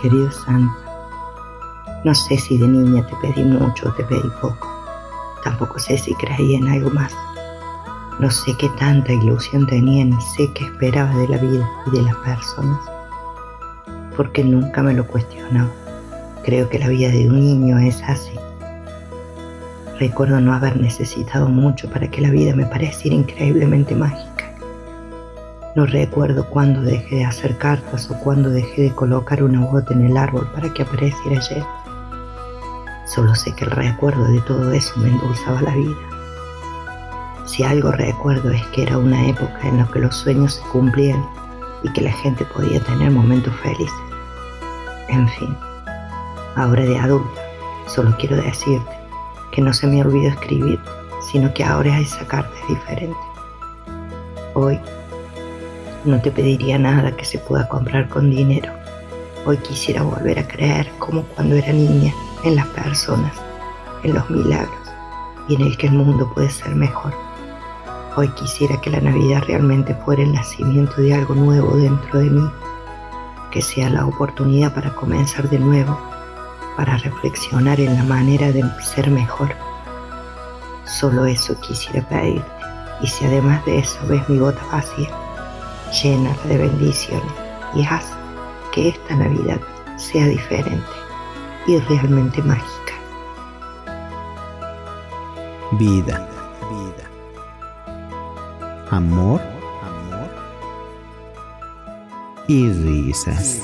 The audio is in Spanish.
querido Santo. No sé si de niña te pedí mucho o te pedí poco. Tampoco sé si creí en algo más. No sé qué tanta ilusión tenía ni sé qué esperaba de la vida y de las personas. Porque nunca me lo cuestionaba. Creo que la vida de un niño es así. Recuerdo no haber necesitado mucho para que la vida me pareciera increíblemente mágica. No recuerdo cuándo dejé de hacer cartas o cuándo dejé de colocar una gota en el árbol para que apareciera ayer. Solo sé que el recuerdo de todo eso me endulzaba la vida. Si algo recuerdo es que era una época en la que los sueños se cumplían y que la gente podía tener momentos felices. En fin, ahora de adulta, solo quiero decirte que no se me olvidó escribir, sino que ahora esa carta es diferente. Hoy no te pediría nada que se pueda comprar con dinero. Hoy quisiera volver a creer como cuando era niña en las personas, en los milagros y en el que el mundo puede ser mejor. Hoy quisiera que la Navidad realmente fuera el nacimiento de algo nuevo dentro de mí, que sea la oportunidad para comenzar de nuevo, para reflexionar en la manera de ser mejor. Solo eso quisiera pedirte, y si además de eso ves mi bota vacía, llena de bendiciones y haz que esta Navidad sea diferente y realmente mágica. Vida, vida. Amor, amor y risas.